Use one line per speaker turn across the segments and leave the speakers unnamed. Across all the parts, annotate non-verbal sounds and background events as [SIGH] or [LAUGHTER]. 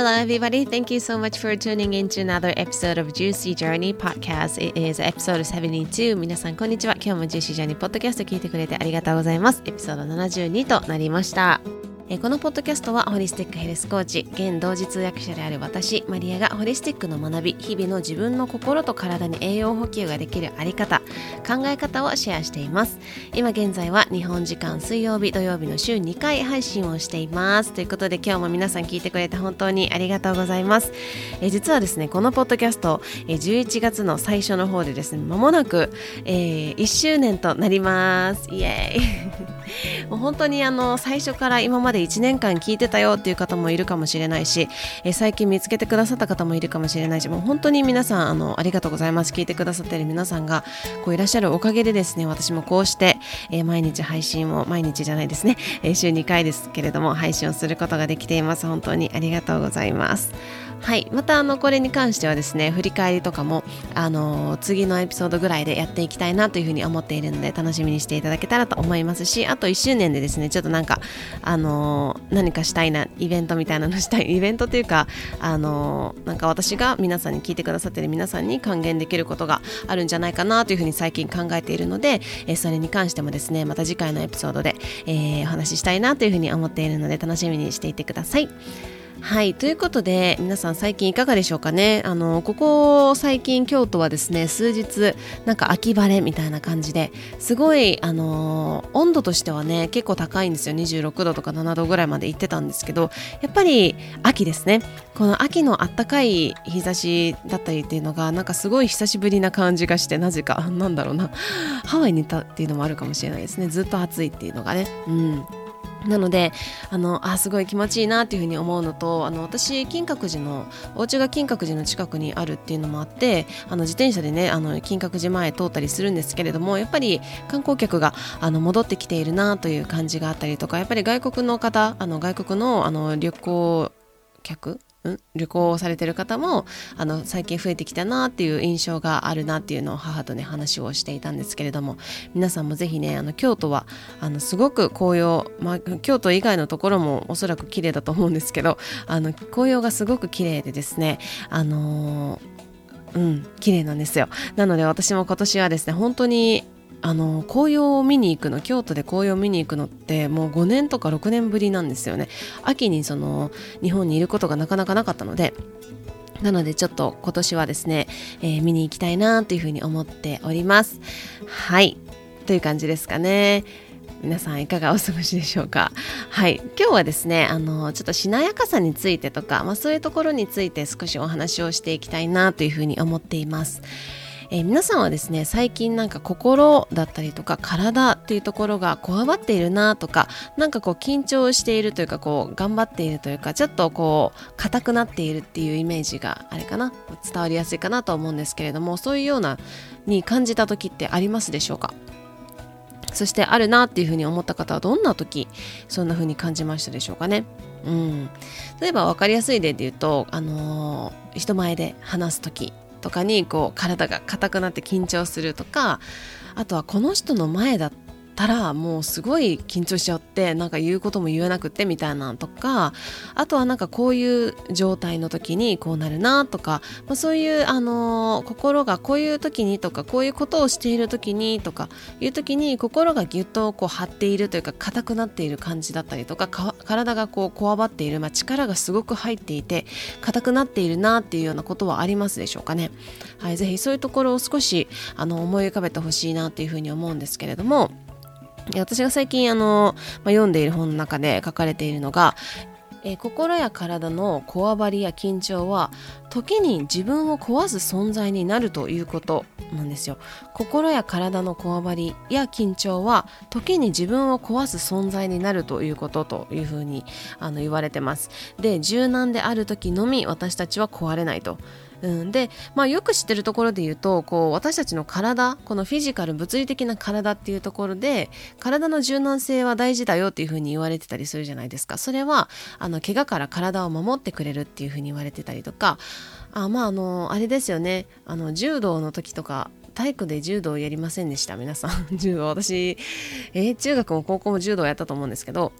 Hello, everybody. Thank you so much for tuning in to another episode of Juicy Journey Podcast. It is episode 72. 皆さん、こんにちは。今日も Juicy Journey Podcast 聞いてくれてありがとうございます。エピソード72となりました。このポッドキャストはホリスティックヘルスコーチ現同時通訳者である私マリアがホリスティックの学び日々の自分の心と体に栄養補給ができるあり方考え方をシェアしています。今現在は日本時間水曜日土曜日の週2回配信をしています。ということで今日も皆さん聞いてくれて本当にありがとうございます。え実はですねこのポッドキャストえ11月の最初の方でですねまもなく、えー、1周年となります。イエーイ。もう本当にあの最初から今まで1年間聞いてたよっていう方もいるかもしれないし、え最近見つけてくださった方もいるかもしれないしもう本当に皆さんあのありがとうございます。聞いてくださってる皆さんがこういらっしゃるおかげでですね私もこうして、え毎日配信を毎日じゃないですね、[LAUGHS] え週2回ですけれども配信をすることができています。本当にありがとうございます。はいまたあのこれに関してはですね振り返りとかもあの次のエピソードぐらいでやっていきたいなというふうに思っているので楽しみにしていただけたらと思いますしあと1周年でですねちょっとなんかあの何かしたいなイベントみたいなの [LAUGHS] したいイベントというかあのなんか私が皆さんに聞いてくださっている皆さんに還元できることがあるんじゃないかなというふうに最近考えているので、えそれに関してもですねまた次回のエピソードで、え、お話ししたいなというふうに思っているので楽しみにしていてください。はいということで皆さん最近いかがでしょうかね？あのここ最近京都はですね数日なんか秋晴れみたいな感じですごいあの温度としてはね結構高いんですよ。26度とか7度ぐらいまで行ってたんですけどやっぱり秋ですね。この秋のあったかい日差しだったりっていうのがなんかすごい久しぶりな感じがしてなぜかなんだろうな。ハワイにいたっていうのもあるかもしれないですね。ずっと暑いっていうのがね。うん。なのであのあすごい気持ちいいなっていうふうに思うのとあの私金閣寺のお家が金閣寺の近くにあるっていうのもあってあの自転車でねあの金閣寺前通ったりするんですけれどもやっぱり観光客があの戻ってきているなという感じがあったりとかやっぱり外国の方あの外国のあの旅行客旅行されてる方もあの最近増えてきたなっていう印象があるなっていうのを母とね話をしていたんですけれども皆さんもぜひねあの京都はあのすごく紅葉、まあ、京都以外のところもおそらく綺麗だと思うんですけどあの紅葉がすごく綺麗でですねあのー、うん綺麗なんですよ。なので私も今年はですね本当にあの紅葉を見に行くの京都で紅葉を見に行くのってもう5年とか6年ぶりなんですよね。秋にその日本にいることがなかなかなかったので。なのでちょっと今年はですね、えー、見に行きたいなというふうに思っております。はい。という感じですかね。皆さんいかがお過ごしでしょうか。はい。今日はですねあのちょっとしなやかさについてとか、まあ、そういうところについて少しお話をしていきたいなというふうに思っています。えー、皆さんはですね最近なんか心だったりとか体っていうところがこわばっているなとかなんかこう緊張しているというかこう頑張っているというかちょっとこう硬くなっているっていうイメージがあれかな伝わりやすいかなと思うんですけれどもそういうようなに感じた時ってありますでしょうか？そしてあるなっていうふうに思った方はどんな時そんなふうに感じましたでしょうかね？うん、例えば分かりやすい例で言うと、あのー、人前で話す時。とかにこう体が硬くなって緊張するとかあとはこの人の前だたらもうすごい緊張しちゃってなんか言うことも言えなくてみたいなとかあとはなんかこういう状態の時にこうなるなとか、まあ、そういう、あのー、心がこういう時にとかこういうことをしている時にとかいう時に心がぎゅっとこう張っているというか硬くなっている感じだったりとか体がこうこわばっている、まあ、力がすごく入っていて硬くなっているなっていうようなことはありますでしょうかね。はい、ぜひそういうところを少しあの思い浮かべてほしいなっていうふうに思うんですけれども。私が最近あの、まあ、読んでいる本の中で書かれているのが、えー、心や体のこわばりや緊張は時に自分を壊す存在になるということなんですよ。心や体のこわばりや緊張は時に自分を壊す存在になるということというふうにあの言われてます。で柔軟である時のみ私たちは壊れないと。うん、で、まあ、よく知ってるところで言うとこう私たちの体このフィジカル物理的な体っていうところで体の柔軟性は大事だよっていうふうに言われてたりするじゃないですか。それはあの怪我から体を守ってくれるっていうふうに言われてたりとかあまああのあれですよね。あの柔道の時とか体育で柔道やりませんでした？皆さん。[LAUGHS] 柔道私、えー、中学も高校も柔道やったと思うんですけど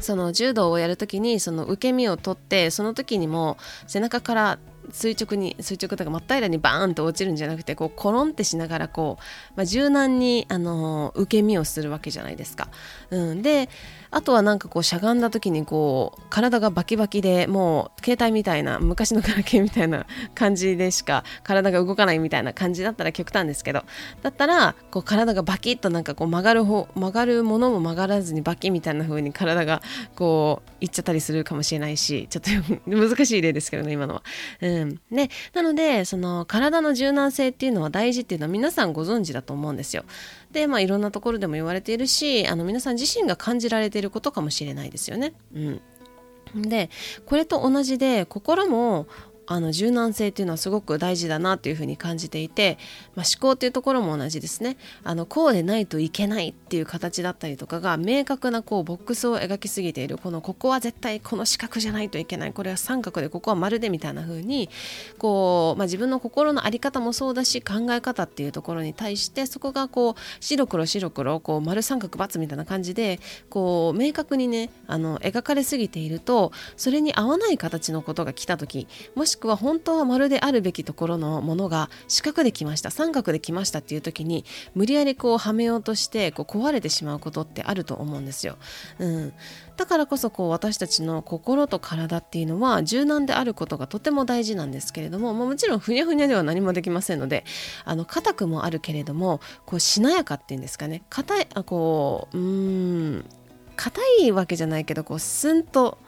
その柔道をやるときにその受け身を取ってその時にも背中から垂直に垂直とか真っ平らにバーンと落ちるんじゃなくてこうコロンってしながらこう、まあ、柔軟にあの受け身をするわけじゃないですか。うん、であとはなんかこうしゃがんだ時にこう体がバキバキでもう携帯みたいな昔のガラケーみたいな [LAUGHS] 感じでしか体が動かないみたいな感じだったら極端ですけどだったらこう体がバキッとなんかこう曲がる方曲がるものも曲がらずにバキみたいな風に体がこういっちゃったりするかもしれないしちょっと [LAUGHS] 難しい例ですけどね今のは。うん、でなのでその体の柔軟性っていうのは大事っていうのは皆さんご存知だと思うんですよ。でまあいろんなところでも言われているしあの皆さん自身が感じられていることかもしれないですよね。うん、でこれと同じで心もあの柔軟性っていうのはすごく大事だなというふうに感じていて、まあ、思考っていうところも同じですね。あのこうでないといけないっていう形だったりとかが明確なこうボックスを描きすぎている。このここは絶対この四角じゃないといけない。これは三角でここは丸でみたいな風にこう、まあ、自分の心の在り方もそうだし考え方っていうところに対してそこがこう白黒白黒こう丸三角×みたいな感じでこう明確にねあの描かれすぎているとそれに合わない形のことが来た時もししくは本当は丸であるべきところのものが四角できました三角できましたっていう時に無理やりこうはめようとしてこう壊れてしまうことってあると思うんですよ。うん、だからこそこう私たちの心と体っていうのは柔軟であることがとても大事なんですけれども、まあ、もちろんふにゃふにゃでは何もできませんのであの硬くもあるけれどもこうしなやかっていうんですかね。硬いあこううん。硬いわけじゃないけどこうスンと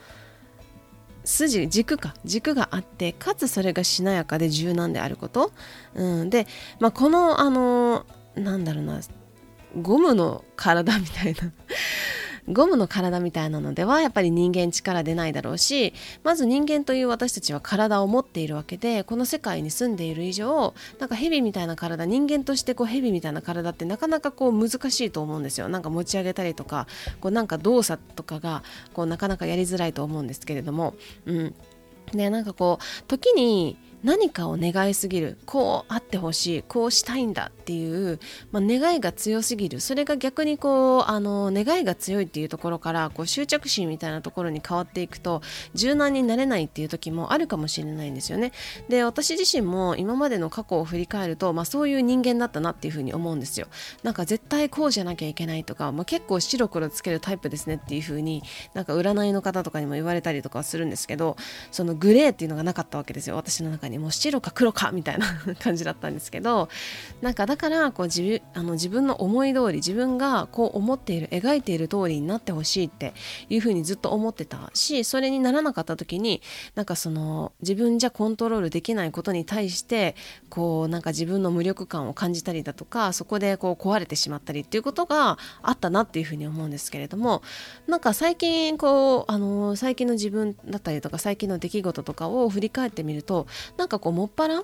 筋軸か。軸があってかつそれがしなやかで柔軟であること、うん、で、まあ、このあのなんだろうなゴムの体みたいな。ゴムの体みたいなのではやっぱり人間力出ないだろうしまず人間という私たちは体を持っているわけでこの世界に住んでいる以上なんか蛇みたいな体人間としてこう蛇みたいな体ってなかなかこう難しいと思うんですよ。なんか持ち上げたりとかこうなんか動作とかがこうなかなかやりづらいと思うんですけれども。うん。でなんかこう時に何かを願いすぎるこうあってほしいこうしたいんだっていう、まあ、願いが強すぎるそれが逆にこうあの願いが強いっていうところからこう執着心みたいなところに変わっていくと柔軟になれないっていう時もあるかもしれないんですよね。で私自身も今までの過去を振り返ると、まあ、そういう人間だったなっていうふうに思うんですよ。なんか絶対こうじゃなきゃいけないとか、まあ、結構白黒つけるタイプですねっていうふうになんか占いの方とかにも言われたりとかするんですけどそのグレーっていうのがなかったわけですよ私の中にもう白か黒かみたいな [LAUGHS] 感じだったんですけどなんかだからこう自あの自分の思い通り自分がこう思っている描いている通りになってほしいっていうふうにずっと思ってたしそれにならなかった時になんかその自分じゃコントロールできないことに対してこうなんか自分の無力感を感じたりだとかそこでこう壊れてしまったりっていうことがあったなっていうふうに思うんですけれどもなんか最近こうあの最近の自分だったりとか最近の出来事とかを振り返ってみるとなんかこうもっぱら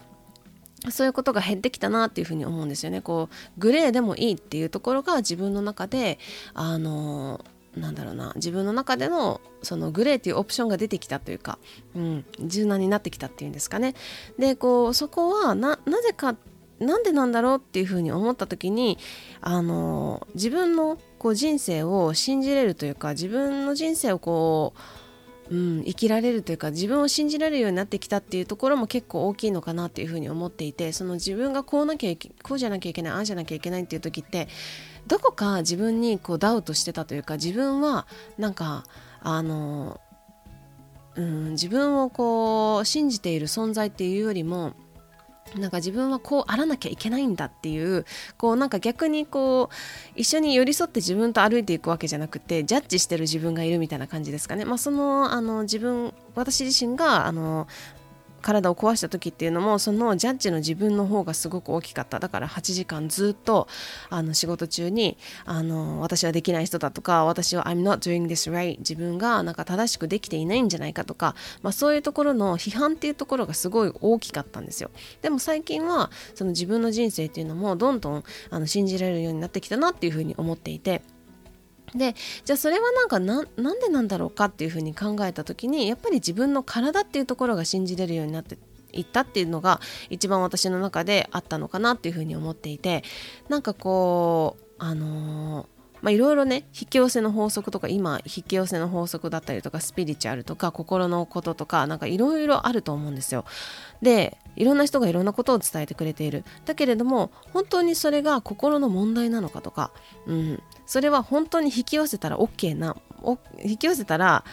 そういうことが減ってきたなっていうふうに思うんですよね。こうグレーでもいいっていうところが自分の中であのなんだろうな自分の中でのそのグレーっていうオプションが出てきたというか、うん、柔軟になってきたっていうんですかね。でこうそこはなぜかなんでなんだろうっていうふうに思った時にあの自分のこう人生を信じれるというか自分の人生をこううん、生きられるというか自分を信じられるようになってきたっていうところも結構大きいのかなっていうふうに思っていてその自分がこうなきゃこうじゃなきゃいけないああじゃなきゃいけないっていう時ってどこか自分にこうダウトしてたというか自分はなんかあの、うん、自分をこう信じている存在っていうよりもなんか自分はこうあらなきゃいけないんだっていうこうなんか逆にこう一緒に寄り添って自分と歩いていくわけじゃなくてジャッジしてる自分がいるみたいな感じですかね。まあ、そのあの自分私自身があの体を壊した時っていうのもそのジャッジの自分の方がすごく大きかった。だから8時間ずっとあの仕事中にあの私はできない人だとか私は I'm not doing this right 自分がなんか正しくできていないんじゃないかとか、まあ、そういうところの批判っていうところがすごい大きかったんですよ。でも最近はその自分の人生っていうのもどんどんあの信じられるようになってきたなっていうふうに思っていてでじゃあそれはなんかなんでなんだろうかっていうふうに考えた時にやっぱり自分の体っていうところが信じれるようになっていったっていうのが一番私の中であったのかなっていうふうに思っていてなんかこうあのーまあ、いろいろね引き寄せの法則とか今引き寄せの法則だったりとかスピリチュアルとか心のこととかなんかいろいろあると思うんですよ。でいろんな人がいろんなことを伝えてくれているだけれども本当にそれが心の問題なのかとか、うん、それは本当に引き寄せたら OK な引き寄せたら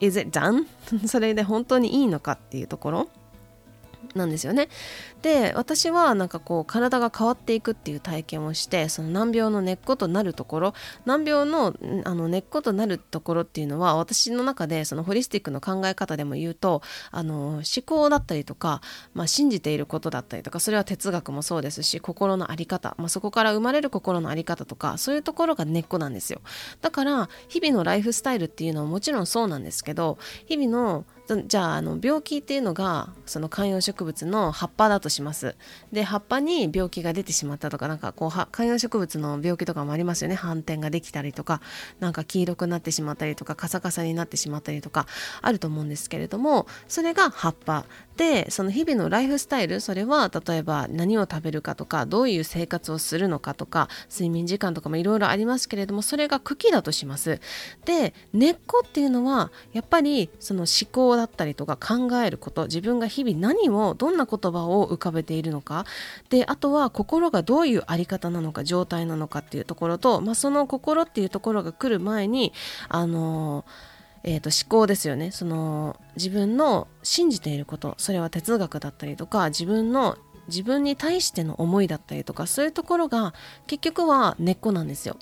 is it done? [LAUGHS] それで本当にいいのかっていうところなんですよね。で私はなんかこう体が変わっていくっていう体験をしてその難病の根っことなるところ難病のあの根っことなるところっていうのは私の中でそのホリスティックの考え方でも言うとあの思考だったりとか、まあ、信じていることだったりとかそれは哲学もそうですし心の在り方、まあ、そこから生まれる心の在り方とかそういうところが根っこなんですよだから日々のライフスタイルっていうのはもちろんそうなんですけど日々のじゃああの病気っていうのがその観葉植物の葉っぱだとします。で葉っぱに病気が出てしまったとかなんかこう観葉植物の病気とかもありますよね。斑点ができたりとかなんか黄色くなってしまったりとかカサカサになってしまったりとかあると思うんですけれどもそれが葉っぱ。でその日々のライフスタイルそれは例えば何を食べるかとかどういう生活をするのかとか睡眠時間とかもいろいろありますけれどもそれが茎だとします。で根っこっていうのはやっぱりその思考だったりとか考えること自分が日々何をどんな言葉を浮かべているのかであとは心がどういう在り方なのか状態なのかっていうところと、まあ、その心っていうところが来る前にあのえーと、思考ですよねその自分の信じていることそれは哲学だったりとか自分の自分に対しての思いだったりとかそういうところが結局は根っこなんですよ。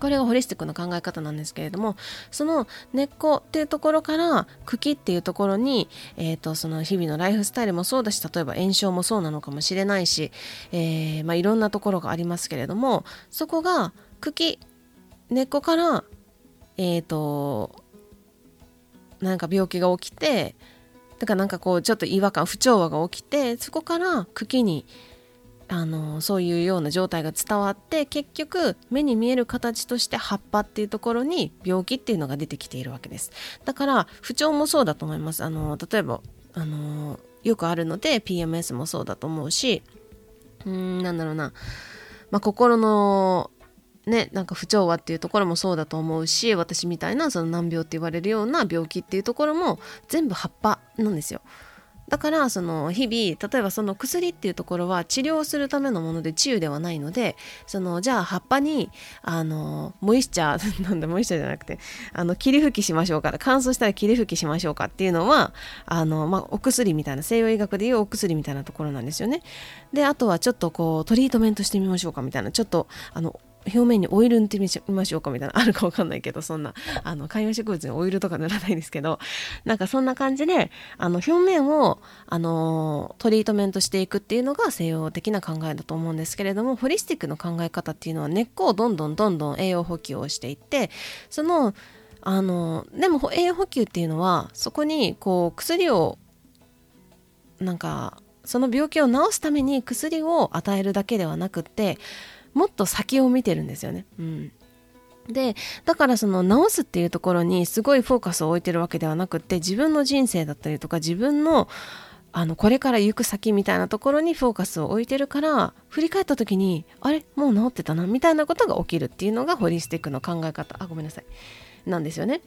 これがホリスティックの考え方なんですけれどもその根っこっていうところから茎っていうところに、えーと、その日々のライフスタイルもそうだし例えば炎症もそうなのかもしれないし、えー、まあ、いろんなところがありますけれどもそこが茎根っこからえっ、ー、となんか病気が起きてだからなんかこうちょっと違和感不調和が起きてそこから茎にあのそういうような状態が伝わって結局目に見える形として葉っぱっていうところに病気っていうのが出てきているわけです。だから不調もそうだと思います。あの例えばあのよくあるので PMS もそうだと思うしうんなんだろうな、まあ、心のね、なんか不調和っていうところもそうだと思うし私みたいなその難病って言われるような病気っていうところも全部葉っぱなんですよ。だからその日々例えばその薬っていうところは治療するためのもので治癒ではないのでそのじゃあ葉っぱにあのモイスチャー [LAUGHS] なんだモイスチャーじゃなくてあの霧吹きしましょうか乾燥したら霧吹きしましょうかっていうのはあの、まあ、お薬みたいな西洋医学でいうお薬みたいなところなんですよね。であとはちょっとこうトリートメントしてみましょうかみたいなちょっとあの表面にオイル塗ってみましょうかみたいなあるかわかんないけどそんな。あの観葉植物にオイルとか塗らないですけどなんかそんな感じであの表面をあのトリートメントしていくっていうのが西洋的な考えだと思うんですけれどもホリスティックの考え方っていうのは根っこをどんどんどんどん栄養補給をしていってそのあのでも栄養補給っていうのはそこにこう薬をなんかその病気を治すために薬を与えるだけではなくってもっと先を見てるんですよね。うん。でだからその治すっていうところにすごいフォーカスを置いてるわけではなくって自分の人生だったりとか自分のあのこれから行く先みたいなところにフォーカスを置いてるから振り返った時にあれ？もう治ってたな？みたいなことが起きるっていうのがホリスティックの考え方。あごめんなさい。なんですよね。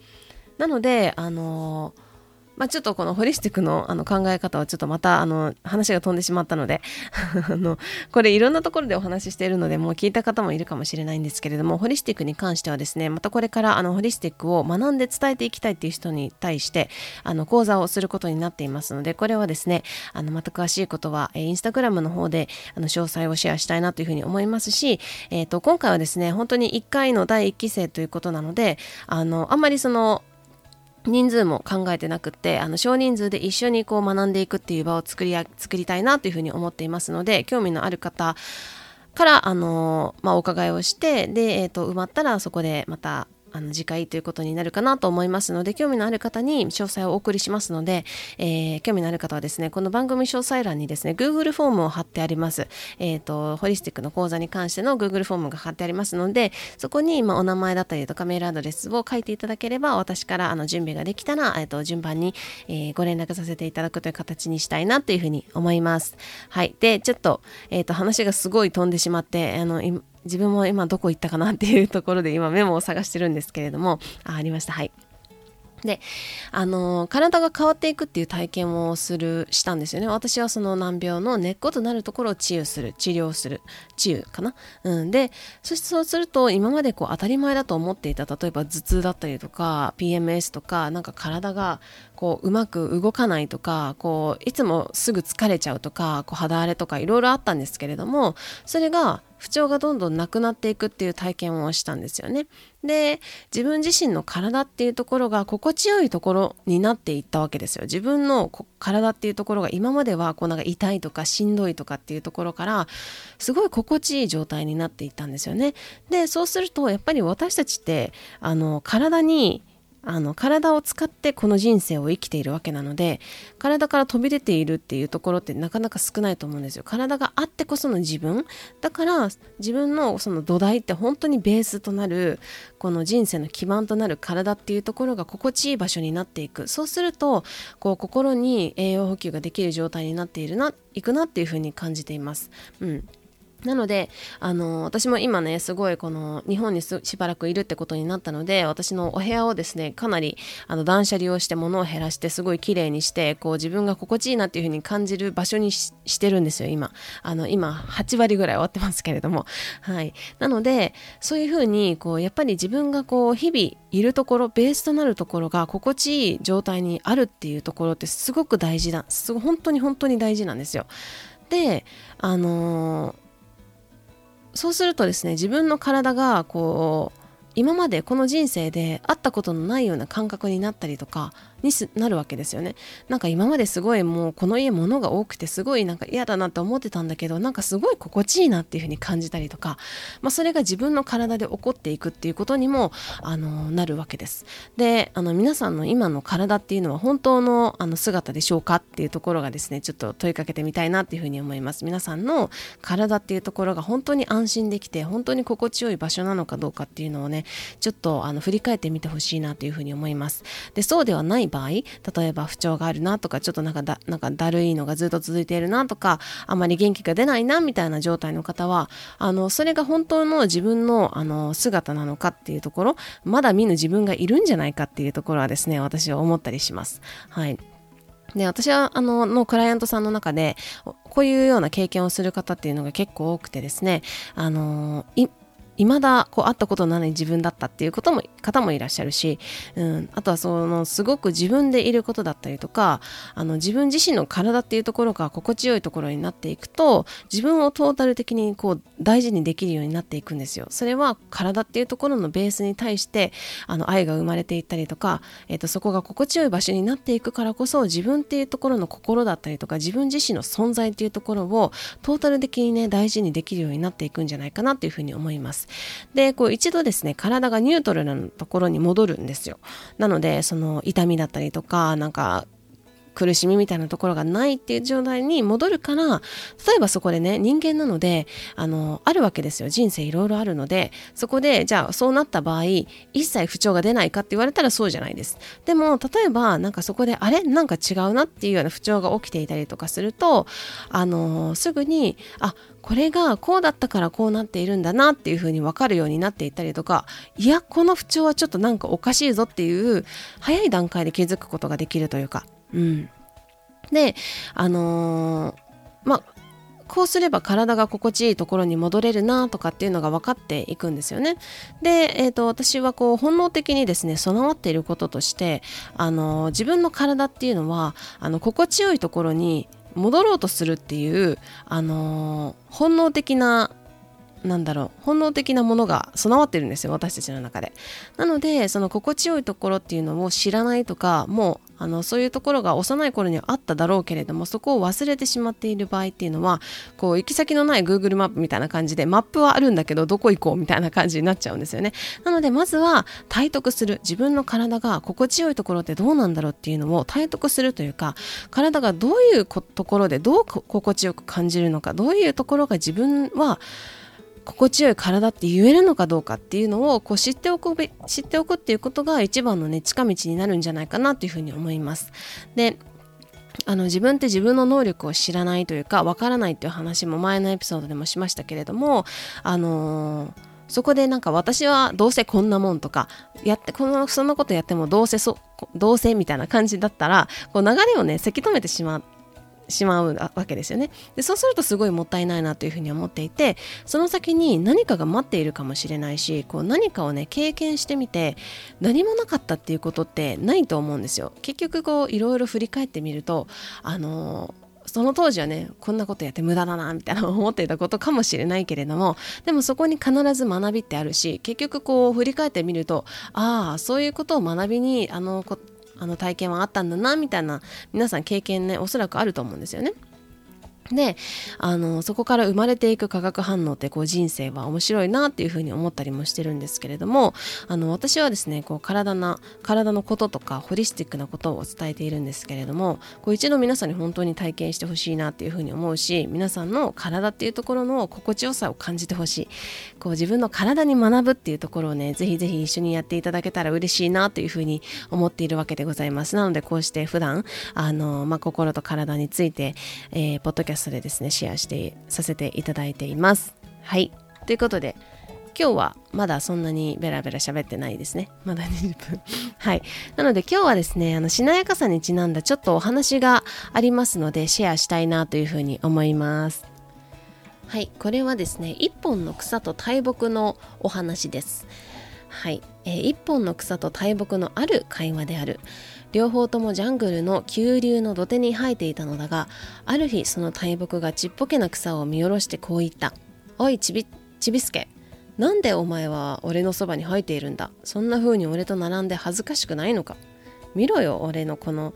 なのであのーまあ、ちょっとこのホリスティックのあの考え方はちょっとまたあの話が飛んでしまったので [LAUGHS] あのこれいろんなところでお話ししているのでもう聞いた方もいるかもしれないんですけれどもホリスティックに関してはですねまたこれからあのホリスティックを学んで伝えていきたいっていう人に対してあの講座をすることになっていますのでこれはですねあのまた詳しいことは、え、インスタグラムの方であの詳細をシェアしたいなというふうに思いますし、えーと、今回はですね本当に1回の第1期生ということなのであのあんまりその人数も考えてなくってあの少人数で一緒にこう学んでいくっていう場を作り作りたいなというふうに思っていますので興味のある方からあの、まあ、お伺いをしてで、えーと埋まったらそこでまたあの次回ということになるかなと思いますので興味のある方に詳細をお送りしますので、えー、興味のある方はですねこの番組詳細欄にですね Google フォームを貼ってあります。え、ー、とホリスティックの講座に関しての Google フォームが貼ってありますのでそこに、ま、お名前だったりとかメールアドレスを書いていただければ私からあの準備ができたら、えーと、順番に、えー、ご連絡させていただくという形にしたいなというふうに思います。はい。でちょっと,、えーと話がすごい飛んでしまってあの自分も今どこ行ったかなっていうところで今メモを探してるんですけれども。[LAUGHS] あありました。はい。であの体が変わっていくっていう体験をするしたんですよね。私はその難病の根っことなるところを治癒する治療する治癒かな、うん、でそしてそうすると今までこう当たり前だと思っていた例えば頭痛だったりとか PMS とかなんか体がこううまく動かないとかこういつもすぐ疲れちゃうとかこう肌荒れとかいろいろあったんですけれどもそれが不調がどんどんなくなっていくっていう体験をしたんですよね。で自分自身の体っていうところが心地よいところになっていったわけですよ。自分の体っていうところが今まではこうなんか痛いとかしんどいとかっていうところからすごい心地いい状態になっていったんですよね。でそうするとやっぱり私たちってあの体にあの体を使ってこの人生を生きているわけなので体から飛び出ているっていうところってなかなか少ないと思うんですよ。体があってこその自分。だから自分のその土台って本当にベースとなるこの人生の基盤となる体っていうところが心地いい場所になっていく。そうするとこう心に栄養補給ができる状態になっているないくなっていうふうに感じています。うん。なので、あの、私も今ね、すごいこの日本にしばらくいるってことになったので、私のお部屋をですね、かなりあの断捨離をして物を減らして、すごい綺麗にして、こう自分が心地いいなっていうふうに感じる場所にしてるんですよ、今。あの、今、8割ぐらい終わってますけれども。はい。なので、そういうふうに、こう、やっぱり自分がこう、日々いるところ、ベースとなるところが心地いい状態にあるっていうところってすごく大事だ。すご、本当に本当に大事なんですよ。で、あのーそうするとですね自分の体がこう今までこの人生で会ったことのないような感覚になったりとかになるわけですよね。なんか今まですごいもうこの家物が多くてすごいなんか嫌だなって思ってたんだけどなんかすごい心地いいなっていうふうに感じたりとか、まあ、それが自分の体で起こっていくっていうことにもあのなるわけです。であの皆さんの今の体っていうのは本当のあの姿でしょうかっていうところがですねちょっと問いかけてみたいなっていうふうに思います。皆さんの体っていうところが本当に安心できて本当に心地よい場所なのかどうかっていうのをねちょっとあの振り返ってみてほしいなというふうに思いますでそうではない場合例えば不調があるなとかちょっとなんかだなんかだるいのがずっと続いているなとかあまり元気が出ないなみたいな状態の方はあのそれが本当の自分のあの姿なのかっていうところまだ見ぬ自分がいるんじゃないかっていうところはですね私は思ったりします。はいで私はあののクライアントさんの中でこういうような経験をする方っていうのが結構多くてですねあの未だこう会ったことのない自分だったっていうことも方もいらっしゃるし、うん、あとはそのすごく自分でいることだったりとかあの自分自身の体っていうところが心地よいところになっていくと自分をトータル的にこう大事にできるようになっていくんですよ。それは体っていうところのベースに対してあの愛が生まれていったりとか、えー、とそこが心地よい場所になっていくからこそ自分っていうところの心だったりとか自分自身の存在っていうところをトータル的にね大事にできるようになっていくんじゃないかなっていうふうに思います。でこう一度ですね体がニュートラルなところに戻るんですよ。なのでその痛みだったりとかなんか苦しみみたいなところがないっていう状態に戻るから例えばそこでね人間なのであのあるわけですよ。人生いろいろあるのでそこでじゃあそうなった場合一切不調が出ないかって言われたらそうじゃないです。でも例えばなんかそこであれ？なんか違うなっていうような不調が起きていたりとかするとあのすぐにあこれがこうだったからこうなっているんだなっていうふうに分かるようになっていったりとかいやこの不調はちょっとなんかおかしいぞっていう早い段階で気づくことができるというか、うん、であのー、まあこうすれば体が心地いいところに戻れるなとかっていうのが分かっていくんですよね。で、えーと、私はこう本能的にですね備わっていることとしてあの自分の体っていうのはあの心地よいところに戻ろうとするっていう、あのー、本能的ななんだろう本能的なものが備わってるんですよ私たちの中でなのでその心地よいところっていうのを知らないとかもうあのそういうところが幼い頃にはあっただろうけれどもそこを忘れてしまっている場合っていうのはこう行き先のない Google マップみたいな感じでマップはあるんだけどどこ行こうみたいな感じになっちゃうんですよね。なのでまずは体得する自分の体が心地よいところってどうなんだろうっていうのを体得するというか体がどういうところでどう心地よく感じるのかどういうところが自分は心地よい体って言えるのかどうかっていうのをこう知っておく知っておくっていうことが一番のね近道になるんじゃないかなというふうに思います。であの自分って自分の能力を知らないというかわからないっていう話も前のエピソードでもしましたけれどもあのーそこでなんか私はどうせこんなもんとかやってこのそんなことやってもどうせそどうせみたいな感じだったらこう流れをねせき止めてしまうしまうわけですよね。でそうするとすごいもったいないなというふうに思っていてその先に何かが待っているかもしれないしこう何かをね経験してみて何もなかったっていうことってないと思うんですよ。結局こういろいろ振り返ってみるとあのその当時はねこんなことやって無駄だなみたいな思っていたことかもしれないけれどもでもそこに必ず学びってあるし結局こう振り返ってみるとああそういうことを学びにあのあの体験はあったんだなみたいな皆さん経験ねおそらくあると思うんですよね。であのそこから生まれていく化学反応ってこう人生は面白いなっていうふうに思ったりもしてるんですけれどもあの私はですねこう体な体のこととかホリスティックなことを伝えているんですけれどもこう一度皆さんに本当に体験してほしいなっていうふうに思うし皆さんの体っていうところの心地よさを感じてほしい。こう自分の体に学ぶっていうところをねぜひぜひ一緒にやっていただけたら嬉しいなというふうに思っているわけでございます。なのでこうして普段あの、まあ、心と体について、えー、ポッドキャストでですねシェアしてさせていただいていますはいということで今日はまだそんなにベラベラ喋ってないですね。まだ20分。[LAUGHS] はい。なので今日はですね、あの、しなやかさにちなんだちょっとお話がありますので、シェアしたいなというふうに思います。はい。これはですね、一本の草と大木のお話です。はい。えー、一本の草と大木のある会話である。両方ともジャングルの急流の土手に生えていたのだがある日その大木がちっぽけな草を見下ろしてこう言った「おいちびちびすけなんでお前は俺のそばに生えているんだ？そんな風に俺と並んで恥ずかしくないのか？見ろよ俺のこの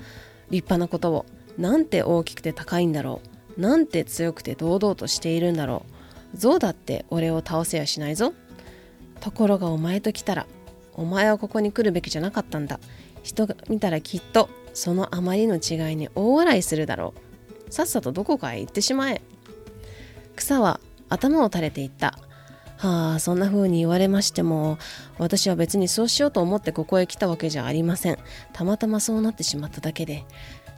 立派なことを。なんて大きくて高いんだろう？なんて強くて堂々としているんだろう？象だって俺を倒せやしないぞ。ところがお前と来たらお前はここに来るべきじゃなかったんだ。人が見たらきっとそのあまりの違いに大笑いするだろう。さっさとどこかへ行ってしまえ。草は頭を垂れていった。はあそんな風に言われましても私は別にそうしようと思ってここへ来たわけじゃありません。たまたまそうなってしまっただけで。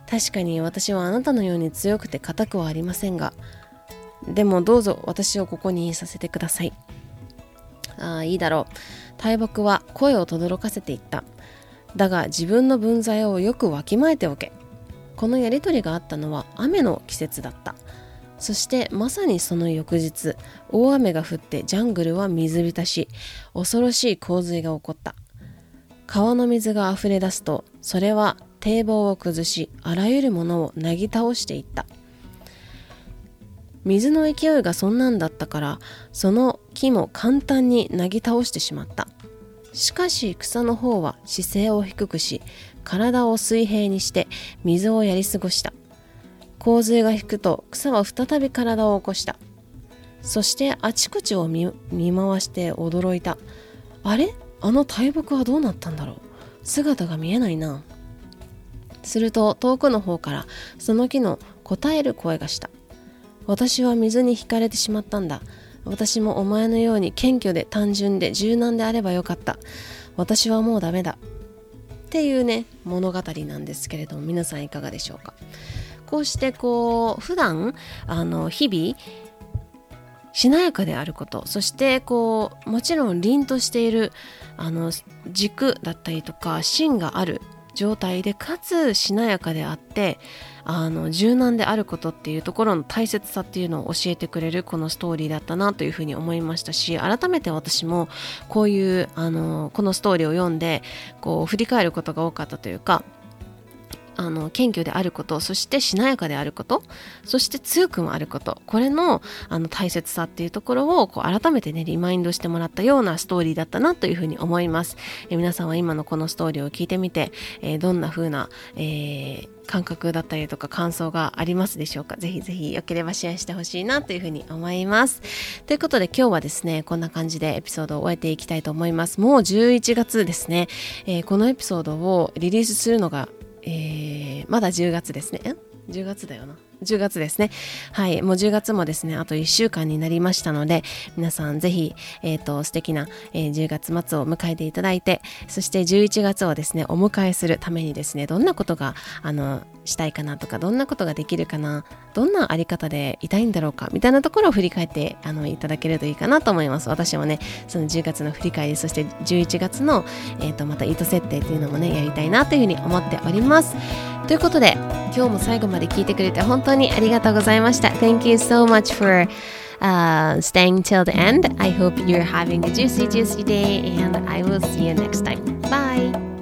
確かに私はあなたのように強くて硬くはありませんが。でもどうぞ私をここにいさせてください。ああいいだろう。大木は声を轟かせていった。だが自分の分際をよくわきまえておけ。このやり取りがあったのは雨の季節だった。そしてまさにその翌日大雨が降ってジャングルは水浸し恐ろしい洪水が起こった。川の水が溢れ出すとそれは堤防を崩しあらゆるものをなぎ倒していった。水の勢いがそんなんだったからその木も簡単になぎ倒してしまった。しかし草の方は姿勢を低くし体を水平にして水をやり過ごした。洪水が引くと草は再び体を起こした。そしてあちこちを見回して驚いた。あれ？あの大木はどうなったんだろう？姿が見えないな。すると遠くの方からその木の答える声がした。私は水に引かれてしまったんだ。私もお前のように謙虚で単純で柔軟であればよかった。私はもうダメだ。っていうね物語なんですけれども皆さんいかがでしょうか？こうしてこう普段あの日々しなやかであることそしてこうもちろん凛としているあの軸だったりとか芯がある状態でかつしなやかであってあの柔軟であることっていうところの大切さっていうのを教えてくれるこのストーリーだったなというふうに思いましたし改めて私もこういうあのこのストーリーを読んでこう振り返ることが多かったというかあの謙虚であることそしてしなやかであることそして強くもあることこれのあの大切さっていうところをこう改めてねリマインドしてもらったようなストーリーだったなというふうに思います、え皆さんは今のこのストーリーを聞いてみて、えー、どんな風な、えー、感覚だったりとか感想がありますでしょうか？ぜひぜひよければシェアしてほしいなというふうに思います。ということで今日はですねこんな感じでエピソードを終えていきたいと思います。もう11月ですね、えー、このエピソードをリリースするのがえー、まだ10月ですね10月だよな。10月ですね。はい。もう10月もですね、あと1週間になりましたので、皆さんぜひ、えっ、ー、と、素敵な、えー、10月末を迎えていただいて、そして11月をですね、お迎えするためにですね、どんなことが、あの、したいかなとか、どんなことができるかな、どんなあり方でいたいんだろうか、みたいなところを振り返って、あの、いただけるといいかなと思います。私もね、その10月の振り返り、そして11月の、えっ、ー、と、また糸設定っていうのもね、やりたいなというふうに思っております。ということで、今日も最後まで聞いてくれて本当にありがとうございました。Thank you so much for uh, staying till the end. I hope you're having a juicy, juicy day, and I will see you next time. Bye!